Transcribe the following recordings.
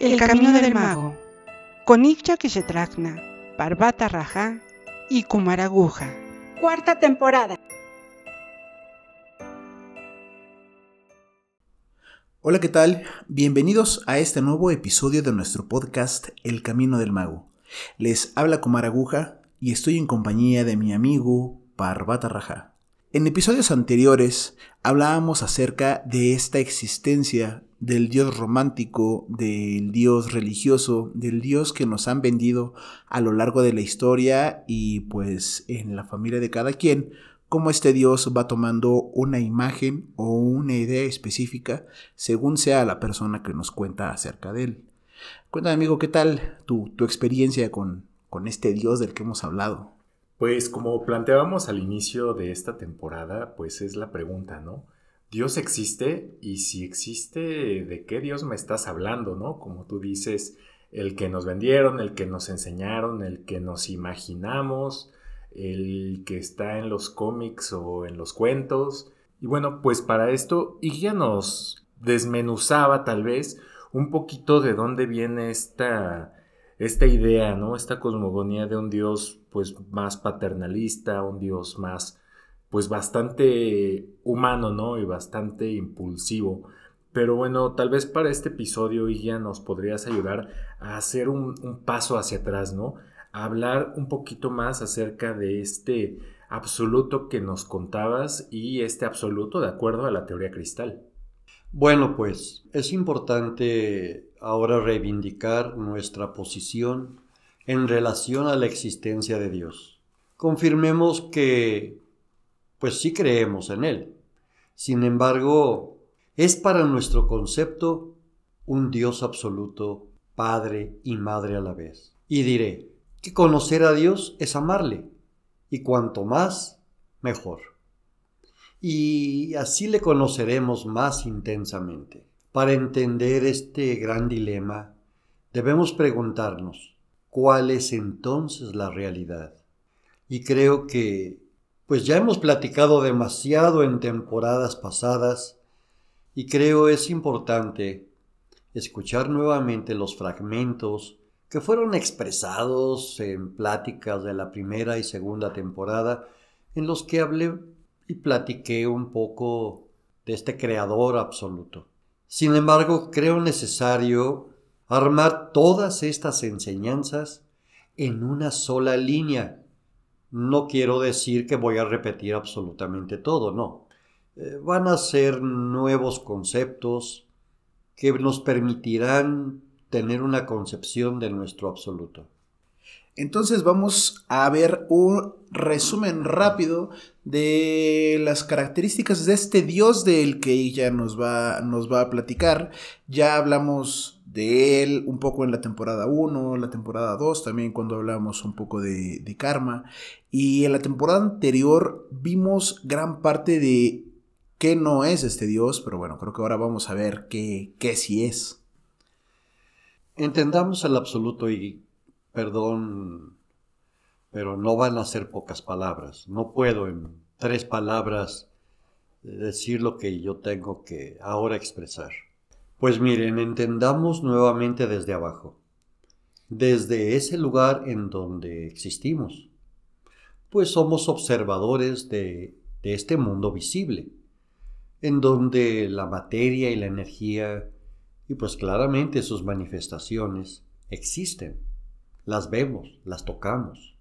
El camino del mago. Con Ikcha Kishetrakna, Parvata Raja y Kumaraguja. Cuarta temporada. Hola, ¿qué tal? Bienvenidos a este nuevo episodio de nuestro podcast El Camino del Mago. Les habla Kumaraguja y estoy en compañía de mi amigo Parvata Raja. En episodios anteriores hablábamos acerca de esta existencia del Dios romántico, del Dios religioso, del Dios que nos han vendido a lo largo de la historia y pues en la familia de cada quien, cómo este Dios va tomando una imagen o una idea específica según sea la persona que nos cuenta acerca de él. Cuéntame amigo, ¿qué tal tu, tu experiencia con, con este Dios del que hemos hablado? Pues como planteábamos al inicio de esta temporada, pues es la pregunta, ¿no? ¿Dios existe? Y si existe, ¿de qué Dios me estás hablando, no? Como tú dices, el que nos vendieron, el que nos enseñaron, el que nos imaginamos, el que está en los cómics o en los cuentos. Y bueno, pues para esto Igia nos desmenuzaba tal vez un poquito de dónde viene esta esta idea, ¿no? Esta cosmogonía de un Dios pues más paternalista, un Dios más pues bastante humano, ¿no? Y bastante impulsivo. Pero bueno, tal vez para este episodio ya nos podrías ayudar a hacer un, un paso hacia atrás, ¿no? A hablar un poquito más acerca de este absoluto que nos contabas y este absoluto de acuerdo a la teoría cristal. Bueno, pues es importante ahora reivindicar nuestra posición en relación a la existencia de Dios. Confirmemos que, pues sí creemos en Él. Sin embargo, es para nuestro concepto un Dios absoluto, Padre y Madre a la vez. Y diré que conocer a Dios es amarle, y cuanto más, mejor y así le conoceremos más intensamente. Para entender este gran dilema, debemos preguntarnos, ¿cuál es entonces la realidad? Y creo que, pues ya hemos platicado demasiado en temporadas pasadas, y creo es importante escuchar nuevamente los fragmentos que fueron expresados en pláticas de la primera y segunda temporada, en los que hablé y platiqué un poco de este creador absoluto. Sin embargo, creo necesario armar todas estas enseñanzas en una sola línea. No quiero decir que voy a repetir absolutamente todo, no. Eh, van a ser nuevos conceptos que nos permitirán tener una concepción de nuestro absoluto. Entonces vamos a ver un resumen rápido de las características de este dios del que ella nos va, nos va a platicar. Ya hablamos de él un poco en la temporada 1, la temporada 2, también cuando hablamos un poco de, de karma. Y en la temporada anterior vimos gran parte de qué no es este dios, pero bueno, creo que ahora vamos a ver qué, qué sí es. Entendamos el absoluto y perdón, pero no van a ser pocas palabras. No puedo en tres palabras decir lo que yo tengo que ahora expresar. Pues miren, entendamos nuevamente desde abajo, desde ese lugar en donde existimos, pues somos observadores de, este mundo visible, en donde la materia y la energía, y pues claramente sus manifestaciones, existen las vemos, las tocamos,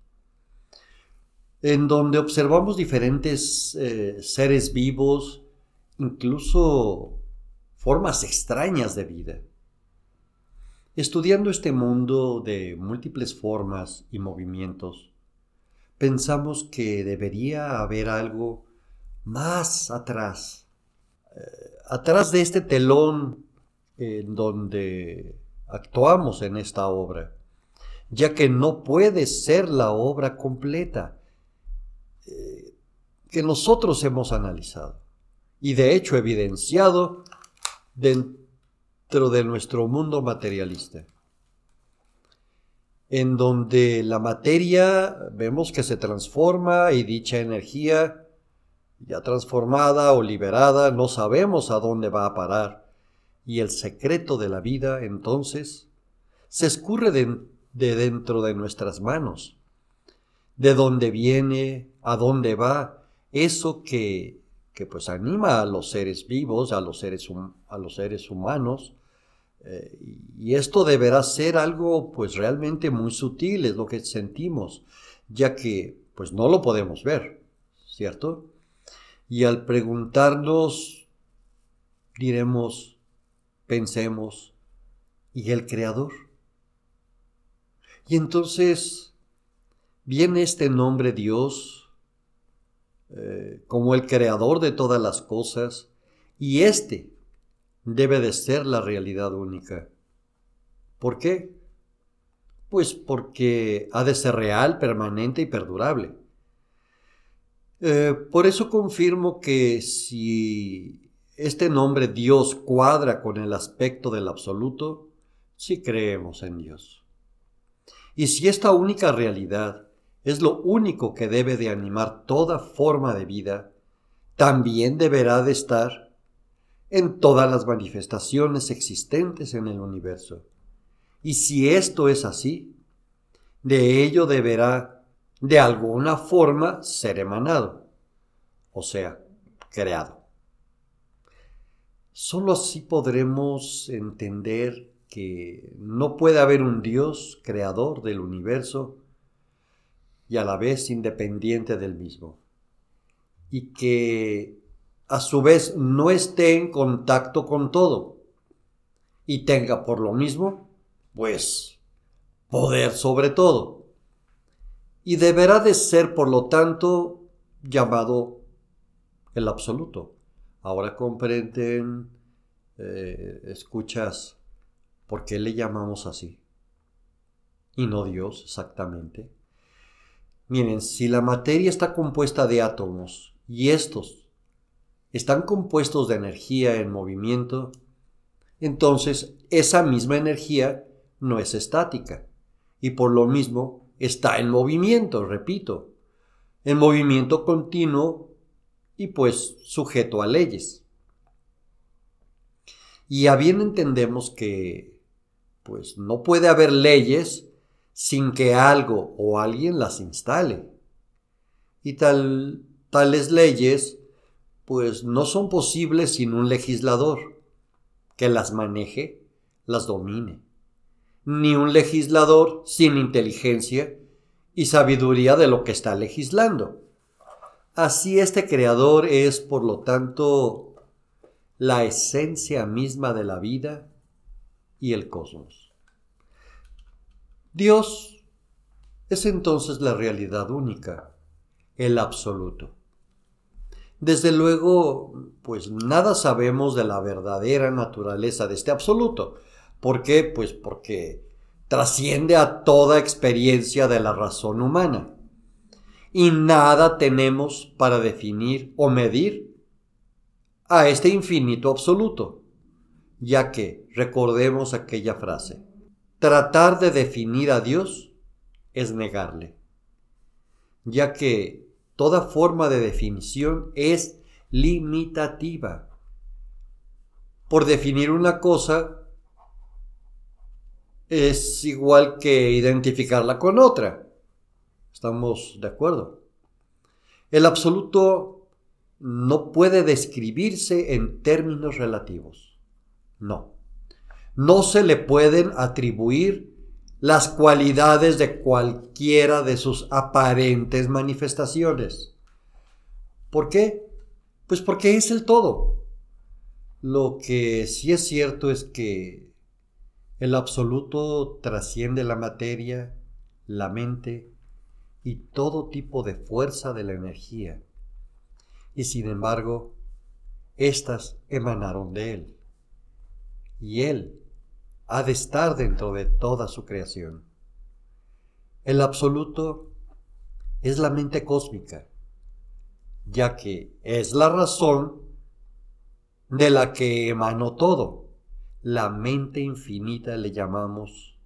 en donde observamos diferentes eh, seres vivos, incluso formas extrañas de vida. Estudiando este mundo de múltiples formas y movimientos, pensamos que debería haber algo más atrás, eh, atrás de este telón en donde actuamos en esta obra ya que no puede ser la obra completa eh, que nosotros hemos analizado y de hecho evidenciado dentro de nuestro mundo materialista, en donde la materia vemos que se transforma y dicha energía ya transformada o liberada no sabemos a dónde va a parar, y el secreto de la vida, entonces, se escurre de, dentro de nuestras manos. De dónde viene, a dónde va, eso que, que pues anima a los seres vivos, a los seres, a los seres humanos, eh, y esto deberá ser algo pues realmente muy sutil, es lo que sentimos, ya que pues no lo podemos ver, ¿cierto? Y al preguntarnos, diremos, pensemos, ¿y el Creador? Y entonces viene este nombre Dios eh, como el Creador de todas las cosas, y este debe de ser la realidad única. ¿Por qué? Pues porque ha de ser real, permanente y perdurable. Eh, por eso confirmo que si este nombre Dios cuadra con el aspecto del absoluto, si creemos en Dios. Y si esta única realidad es lo único que debe de animar toda forma de vida, también deberá de estar en todas las manifestaciones existentes en el universo. Y si esto es así, de ello deberá de alguna forma ser emanado, o sea, creado. Solo así podremos entender que no puede haber un Dios creador del universo y a la vez independiente del mismo, y que a su vez no esté en contacto con todo y tenga por lo mismo, pues, poder sobre todo. Y deberá de ser, por lo tanto, llamado el absoluto. Ahora comprenden, eh, escuchas, ¿por qué le llamamos así? Y no Dios exactamente. Miren, si la materia está compuesta de átomos y estos están compuestos de energía en movimiento, entonces esa misma energía no es estática y por lo mismo está en movimiento, repito, en movimiento continuo y pues sujeto a leyes. Y a bien entendemos que pues no puede haber leyes sin que algo o alguien las instale. Y tal, tales leyes pues no son posibles sin un legislador que las maneje, las domine, ni un legislador sin inteligencia y sabiduría de lo que está legislando. Así este creador es, por lo tanto, la esencia misma de la vida y el cosmos. Dios es entonces la realidad única, el absoluto. Desde luego, pues nada sabemos de la verdadera naturaleza de este absoluto. ¿Por qué? Pues porque trasciende a toda experiencia de la razón humana. Y nada tenemos para definir o medir a este infinito absoluto, ya que, recordemos aquella frase, tratar de definir a Dios es negarle, ya que Toda forma de definición es limitativa. Por definir una cosa es igual que identificarla con otra. ¿Estamos de acuerdo? El absoluto no puede describirse en términos relativos. No. No se le pueden atribuir las cualidades de cualquiera de sus aparentes manifestaciones. ¿Por qué? Pues porque es el todo. Lo que sí es cierto es que el absoluto trasciende la materia, la mente y todo tipo de fuerza de la energía. Y sin embargo, éstas emanaron de él. Y él ha de estar dentro de toda su creación. El absoluto es la mente cósmica, ya que es la razón de la que emanó todo. La mente infinita le llamamos.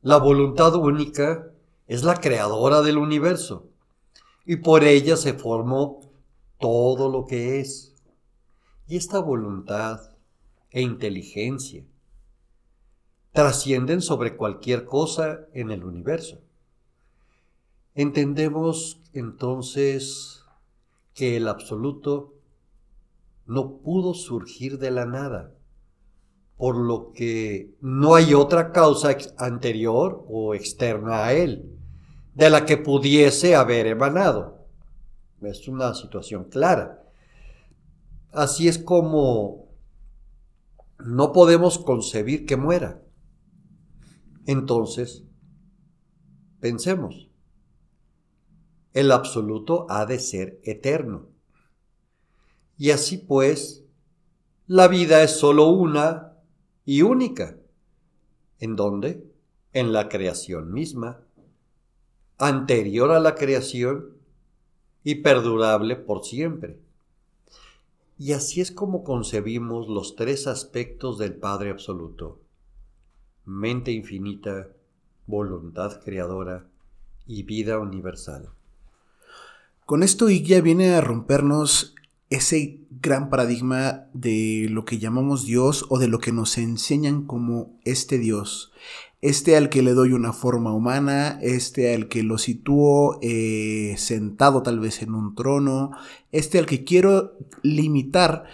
La voluntad única es la creadora del universo y por ella se formó todo lo que es. Y esta voluntad e inteligencia. Trascienden sobre cualquier cosa en el universo. Entendemos entonces que el absoluto no pudo surgir de la nada, por lo que no hay otra causa anterior o externa a él de la que pudiese haber emanado. Es una situación clara. Así es como no podemos concebir que muera. Entonces, pensemos, el absoluto ha de ser eterno. Y así pues, la vida es sólo una y única. ¿En dónde? En la creación misma, anterior a la creación y perdurable por siempre. Y así es como concebimos los tres aspectos del Padre Absoluto. Mente infinita, voluntad creadora y vida universal. Con esto Iguia viene a rompernos ese gran paradigma de lo que llamamos Dios o de lo que nos enseñan como este Dios. Este al que le doy una forma humana, este al que lo sitúo eh, sentado tal vez en un trono, este al que quiero limitar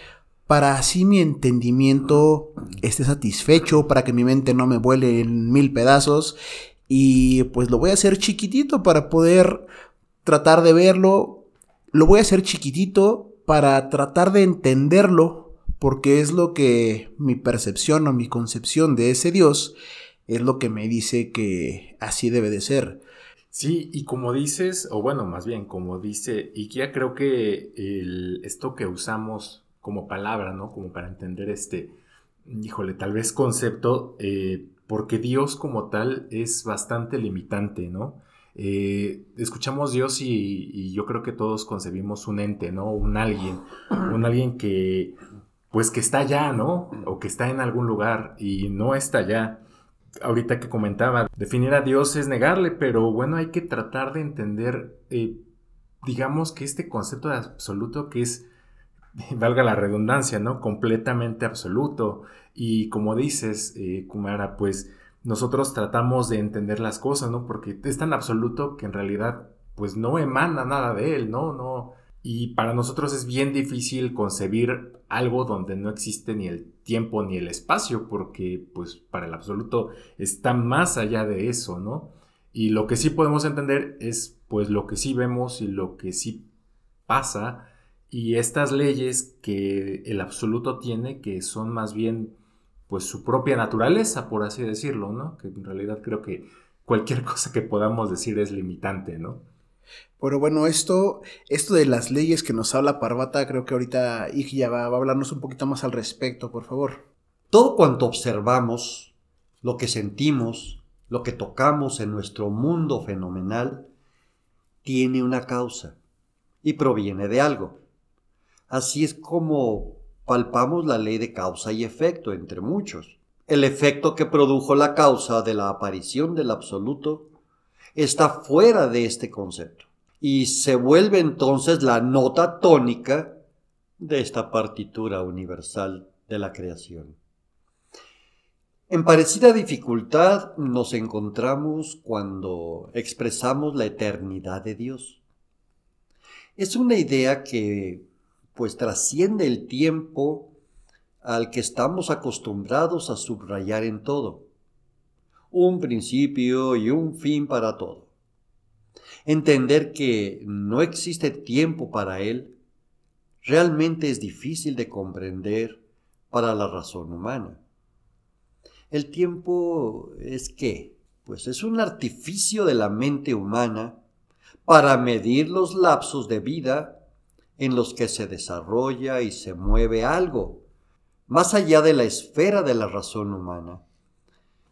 para así mi entendimiento esté satisfecho, para que mi mente no me vuele en mil pedazos y pues lo voy a hacer chiquitito para poder tratar de verlo, lo voy a hacer chiquitito para tratar de entenderlo, porque es lo que mi percepción o mi concepción de ese Dios es lo que me dice que así debe de ser. Sí, y como dices, o bueno, más bien, como dice Ikia, creo que esto que usamos como palabra, ¿no? Como para entender este, híjole, tal vez concepto, eh, porque Dios como tal es bastante limitante, ¿no? Eh, escuchamos Dios y, yo creo que todos concebimos un ente, ¿no? Un alguien, un alguien que, pues que está allá, ¿no? O que está en algún lugar y no está allá. Ahorita que comentaba, definir a Dios es negarle, pero bueno, hay que tratar de entender, eh, digamos que este concepto de absoluto que es, valga la redundancia, ¿no? Completamente absoluto. Y como dices, eh, Kumara, pues nosotros tratamos de entender las cosas, ¿no? Porque es tan absoluto que en realidad pues no emana nada de él, ¿no? No. Y para nosotros es bien difícil concebir algo donde no existe ni el tiempo ni el espacio, porque pues para el absoluto está más allá de eso, ¿no? Y lo que sí podemos entender es pues lo que sí vemos y lo que sí pasa y estas leyes que el absoluto tiene que son más bien pues su propia naturaleza, por así decirlo, ¿no? Que en realidad creo que cualquier cosa que podamos decir es limitante, ¿no? Pero bueno, esto, esto de las leyes que nos habla Parvata, creo que ahorita Ig va, va a hablarnos un poquito más al respecto, por favor. Todo cuanto observamos, lo que sentimos, lo que tocamos en nuestro mundo fenomenal, tiene una causa y proviene de algo. Así es como palpamos la ley de causa y efecto entre muchos. El efecto que produjo la causa de la aparición del absoluto está fuera de este concepto y se vuelve entonces la nota tónica de esta partitura universal de la creación. En parecida dificultad nos encontramos cuando expresamos la eternidad de Dios. Es una idea que pues trasciende el tiempo al que estamos acostumbrados a subrayar en todo. Un principio y un fin para todo. Entender que no existe tiempo para él realmente es difícil de comprender para la razón humana. El tiempo es qué? Pues es un artificio de la mente humana para medir los lapsos de vida en los que se desarrolla y se mueve algo, más allá de la esfera de la razón humana.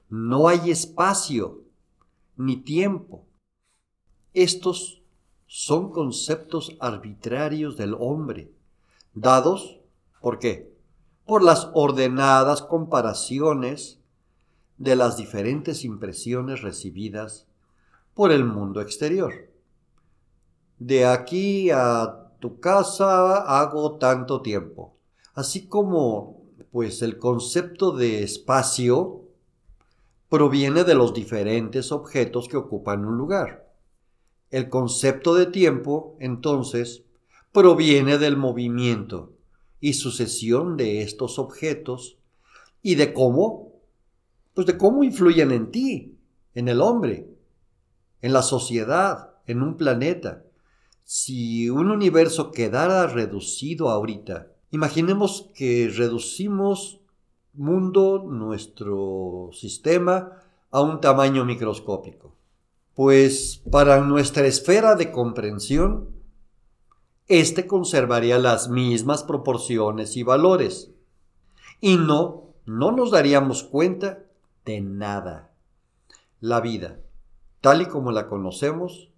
No hay espacio ni tiempo. Estos son conceptos arbitrarios del hombre, dados, ¿por qué? Por las ordenadas comparaciones de las diferentes impresiones recibidas por el mundo exterior. De aquí a tu casa hago tanto tiempo. Así como Pues el concepto de espacio proviene de los diferentes objetos que ocupan un lugar. El concepto de tiempo, entonces, proviene del movimiento y sucesión de estos objetos y de cómo, pues de cómo influyen en ti, en el hombre, en la sociedad, en un planeta. Si un universo quedara reducido ahorita, imaginemos que reducimos mundo, nuestro sistema, a un tamaño microscópico. Pues para nuestra esfera de comprensión, éste conservaría las mismas proporciones y valores. Y no, no nos daríamos cuenta de nada. La vida, tal y como la conocemos,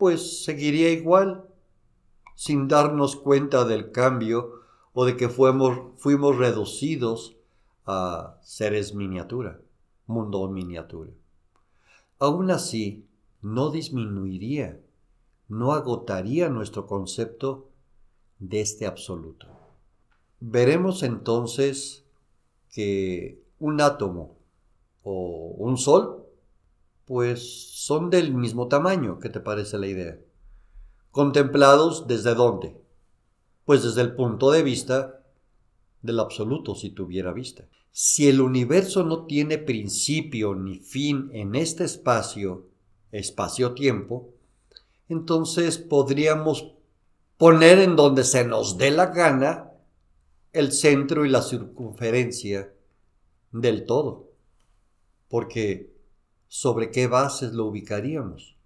pues seguiría igual, sin darnos cuenta del cambio o de que fuimos, fuimos reducidos a seres miniatura, mundo miniatura. Aún así, no disminuiría, no agotaría nuestro concepto de este absoluto. Veremos entonces que un átomo o un sol, pues son del mismo tamaño, ¿qué te parece la idea? Contemplados desde dónde? Pues desde el punto de vista del absoluto si tuviera vista. Si el universo no tiene principio ni fin en este espacio, espacio-tiempo, entonces podríamos poner en donde se nos dé la gana el centro y la circunferencia del todo. Porque sobre qué bases lo ubicaríamos.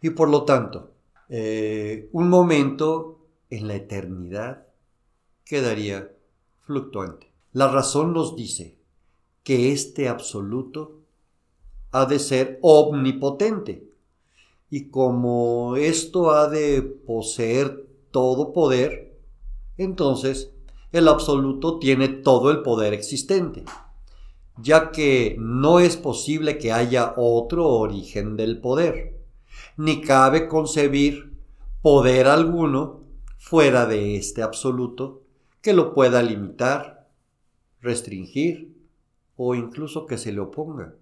Y por lo tanto, eh, un momento en la eternidad quedaría fluctuante. La razón nos dice que este absoluto ha de ser omnipotente. Y como esto ha de poseer todo poder, entonces el absoluto tiene todo el poder existente, ya que no es posible que haya otro origen del poder, ni cabe concebir poder alguno fuera de este absoluto que lo pueda limitar, restringir o incluso que se le oponga.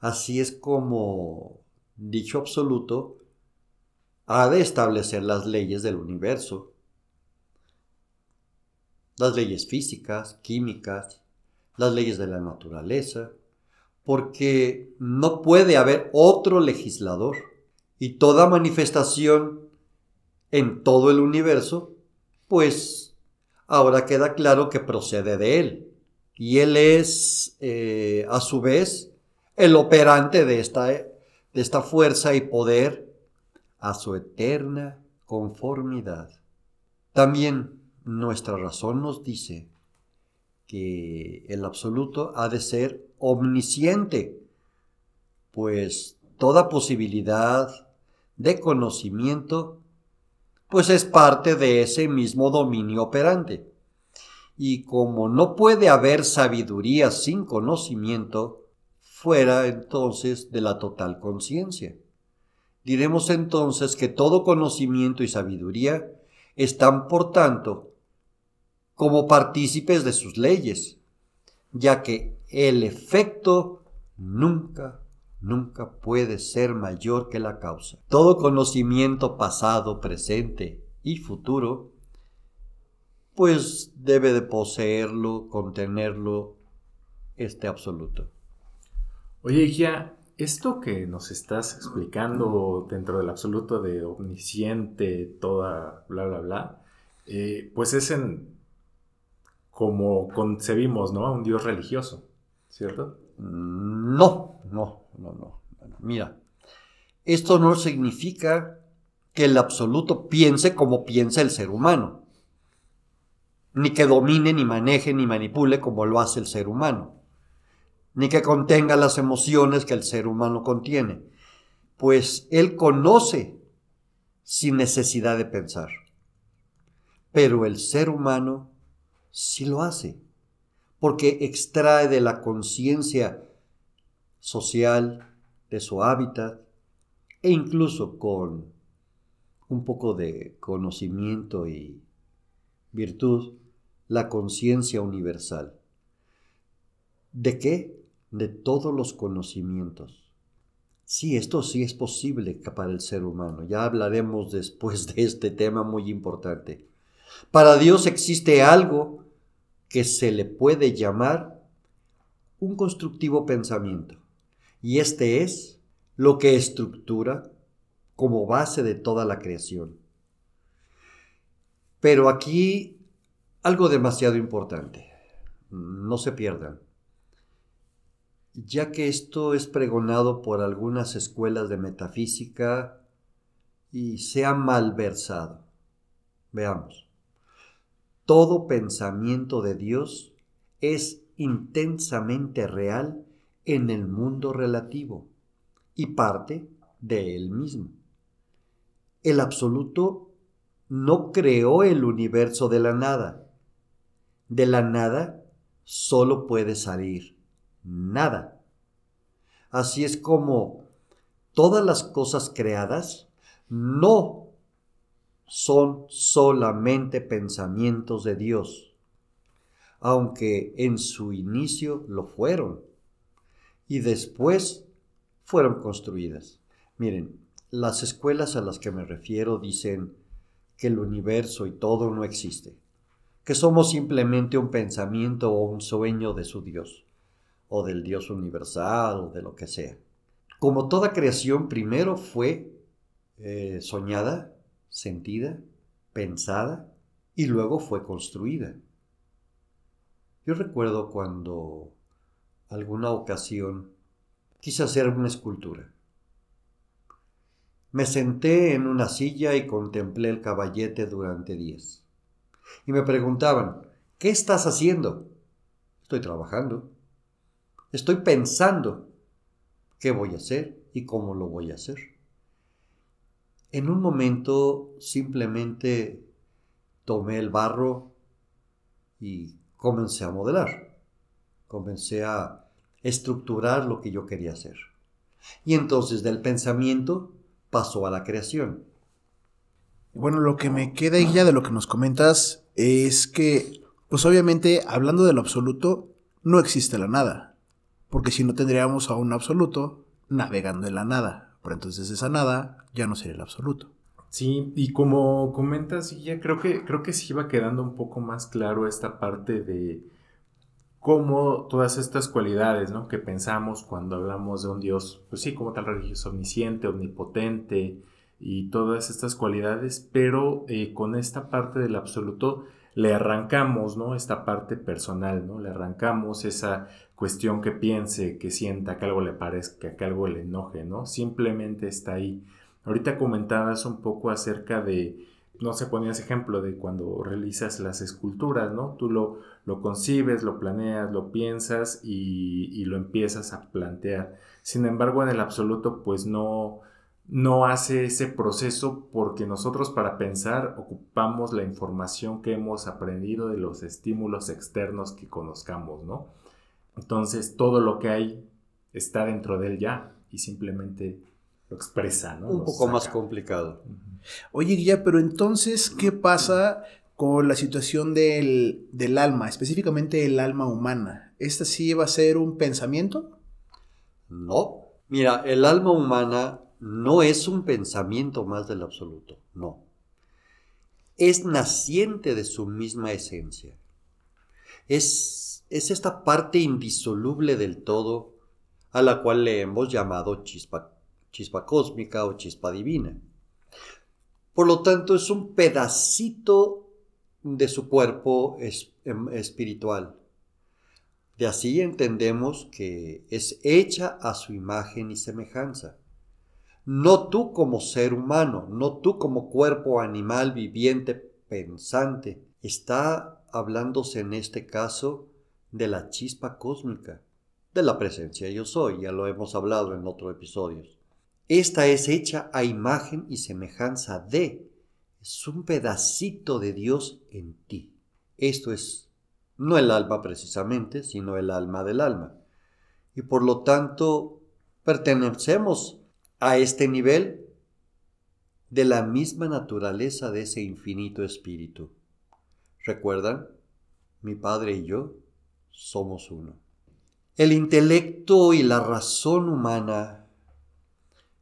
Así es como dicho absoluto ha de establecer las leyes del universo, las leyes físicas, químicas, las leyes de la naturaleza, porque no puede haber otro legislador y toda manifestación en todo el universo, pues ahora queda claro que procede de Él. Y Él es, eh, a su vez, el operante de esta, de esta fuerza y poder a su eterna conformidad. También nuestra razón nos dice que el absoluto ha de ser omnisciente, pues toda posibilidad de conocimiento pues es parte de ese mismo dominio operante. Y como no puede haber sabiduría sin conocimiento, fuera entonces de la total conciencia. Diremos entonces que todo conocimiento y sabiduría están, por tanto, como partícipes de sus leyes, ya que el efecto nunca nunca puede ser mayor que la causa. Todo conocimiento pasado, presente y futuro, pues debe de poseerlo, contenerlo, este absoluto. Oye, Gia, esto que nos estás explicando dentro del absoluto de omnisciente, toda, bla, bla, bla, eh, pues es en como concebimos, ¿no? A un Dios religioso, ¿cierto? No, no, no, no. mira, esto no significa que el absoluto piense como piensa el ser humano, ni que domine, ni maneje, ni manipule como lo hace el ser humano, ni que contenga las emociones que el ser humano contiene, pues él conoce sin necesidad de pensar. Pero el ser humano sí lo hace porque extrae de la conciencia social, de su hábitat, e incluso con un poco de conocimiento y virtud, la conciencia universal. ¿De qué? De todos los conocimientos. Sí, esto sí es posible para el ser humano. Ya hablaremos después de este tema muy importante. Para Dios existe algo que se le puede llamar un constructivo pensamiento. Y este es lo que estructura como base de toda la creación. Pero aquí algo demasiado importante. No se pierdan. Ya que esto es pregonado por algunas escuelas de metafísica y se ha malversado. Veamos. Todo pensamiento de Dios es intensamente real en el mundo relativo y parte de él mismo. El absoluto no creó el universo de la nada. De la nada solo puede salir nada. Así es como todas las cosas creadas no son solamente pensamientos de Dios, aunque en su inicio lo fueron y después fueron construidas. Miren, las escuelas a las que me refiero dicen que el universo y todo no existe, que somos simplemente un pensamiento o un sueño de su Dios, o del Dios universal, o de lo que sea. Como toda creación primero fue eh, soñada, sentida, pensada y luego fue construida. Yo recuerdo cuando alguna ocasión quise hacer una escultura. Me senté en una silla y contemplé el caballete durante días. Y me preguntaban, ¿qué estás haciendo? Estoy trabajando. Estoy pensando qué voy a hacer y cómo lo voy a hacer. En un momento simplemente tomé el barro y comencé a modelar. Comencé a estructurar lo que yo quería hacer. Y entonces del pensamiento pasó a la creación. Bueno, lo que me queda ya de lo que nos comentas es que, pues obviamente, hablando de lo absoluto, no existe la nada. Porque si no tendríamos a un absoluto navegando en la nada. Entonces esa nada ya no sería el absoluto. Sí, y como comentas, ya creo que, creo que sí iba quedando un poco más claro esta parte de cómo todas estas cualidades ¿no? que pensamos cuando hablamos de un Dios, pues sí, como tal religioso omnisciente, omnipotente y todas estas cualidades, pero eh, con esta parte del absoluto le arrancamos, ¿no? Esta parte personal, ¿no? Le arrancamos esa cuestión que piense, que sienta, que algo le parezca, que algo le enoje, ¿no? Simplemente está ahí. Ahorita comentabas un poco acerca de, no sé, ponías ejemplo de cuando realizas las esculturas, ¿no? Tú lo, lo concibes, lo planeas, lo piensas y, y lo empiezas a plantear. Sin embargo, en el absoluto, pues no, no hace ese proceso porque nosotros para pensar ocupamos la información que hemos aprendido de los estímulos externos que conozcamos, ¿no? Entonces todo lo que hay está dentro de él ya y simplemente lo expresa, ¿no? Un poco más complicado. Oye, Guilla, pero entonces, ¿qué pasa con la situación del, del alma, específicamente el alma humana? ¿Esta sí va a ser un pensamiento? No. Mira, el alma humana no es un pensamiento más del absoluto, no. Es naciente de su misma esencia. Es, es esta parte indisoluble del todo a la cual le hemos llamado chispa, chispa cósmica o chispa divina. Por lo tanto, es un pedacito de su cuerpo em, espiritual. De así entendemos que es hecha a su imagen y semejanza. No tú como ser humano, no tú como cuerpo animal viviente pensante. Está hablándose en este caso de la chispa cósmica, de la presencia yo soy, ya lo hemos hablado en otros episodios. Esta es hecha a imagen y semejanza de, es un pedacito de Dios en ti. Esto es no el alma precisamente, sino el alma del alma. Y por lo tanto, pertenecemos a este nivel de la misma naturaleza de ese infinito espíritu. ¿Recuerdan? Mi Padre y yo somos uno. El intelecto y la razón humana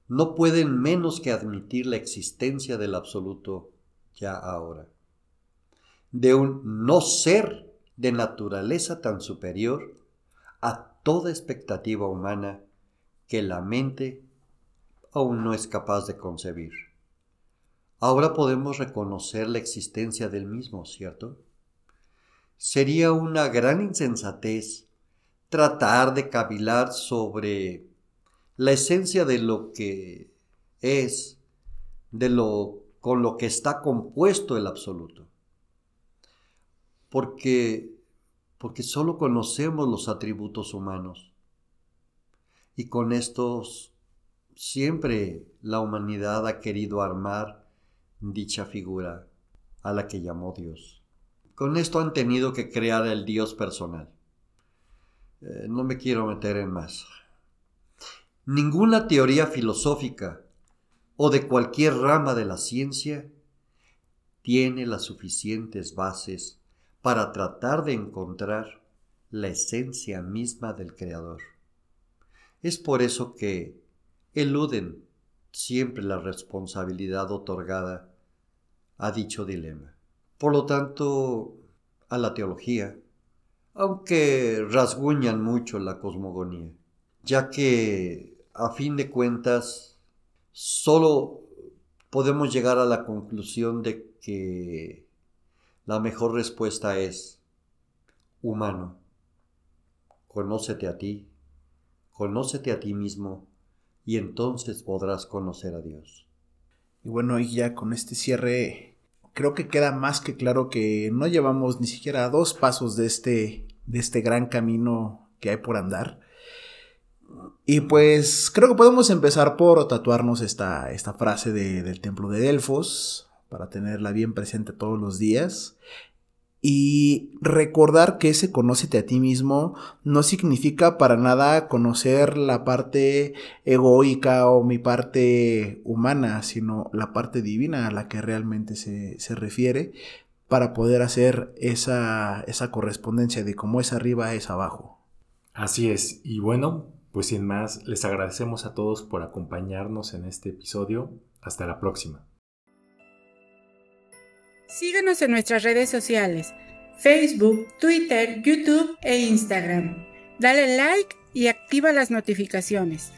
no pueden menos que admitir la existencia del absoluto ya ahora, de un no ser de naturaleza tan superior a toda expectativa humana que la mente aún no es capaz de concebir. Ahora podemos reconocer la existencia del mismo, ¿cierto? Sería una gran insensatez tratar de cavilar sobre la esencia de lo que es, de lo con lo que está compuesto el absoluto. Porque porque solo conocemos los atributos humanos. Y con estos siempre la humanidad ha querido armar dicha figura a la que llamó Dios. Con esto han tenido que crear el Dios personal. Eh, no me quiero meter en más. Ninguna teoría filosófica o de cualquier rama de la ciencia tiene las suficientes bases para tratar de encontrar la esencia misma del Creador. Es por eso que eluden siempre la responsabilidad otorgada a dicho dilema. Por lo tanto, a la teología, aunque rasguñan mucho la cosmogonía, ya que a fin de cuentas solo podemos llegar a la conclusión de que la mejor respuesta es, humano, conócete a ti, conócete a ti mismo y entonces podrás conocer a Dios. Y bueno, y ya con este cierre, creo que queda más que claro que no llevamos ni siquiera dos pasos de este, de este gran camino que hay por andar. Y pues creo que podemos empezar por tatuarnos esta, esta frase del templo de Delfos, para tenerla bien presente todos los días. Y recordar que ese conócete a ti mismo no significa para nada conocer la parte egoica o mi parte humana, sino la parte divina a la que realmente se, refiere para poder hacer esa, esa correspondencia de cómo es arriba es abajo. Así es, y bueno, pues sin más, les agradecemos a todos por acompañarnos en este episodio. Hasta la próxima. Síguenos en nuestras redes sociales, Facebook, Twitter, YouTube e Instagram. Dale like y activa las notificaciones.